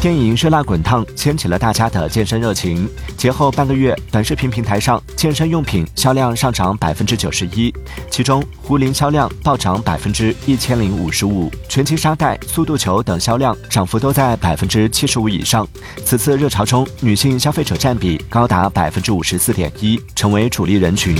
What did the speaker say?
电影《热辣滚烫》掀起了大家的健身热情。节后半个月，短视频平台上健身用品销量上涨百分之九十一，其中壶铃销量暴涨百分之一千零五十五，拳击沙袋、速度球等销量涨幅都在百分之七十五以上。此次热潮中，女性消费者占比高达百分之五十四点一，成为主力人群。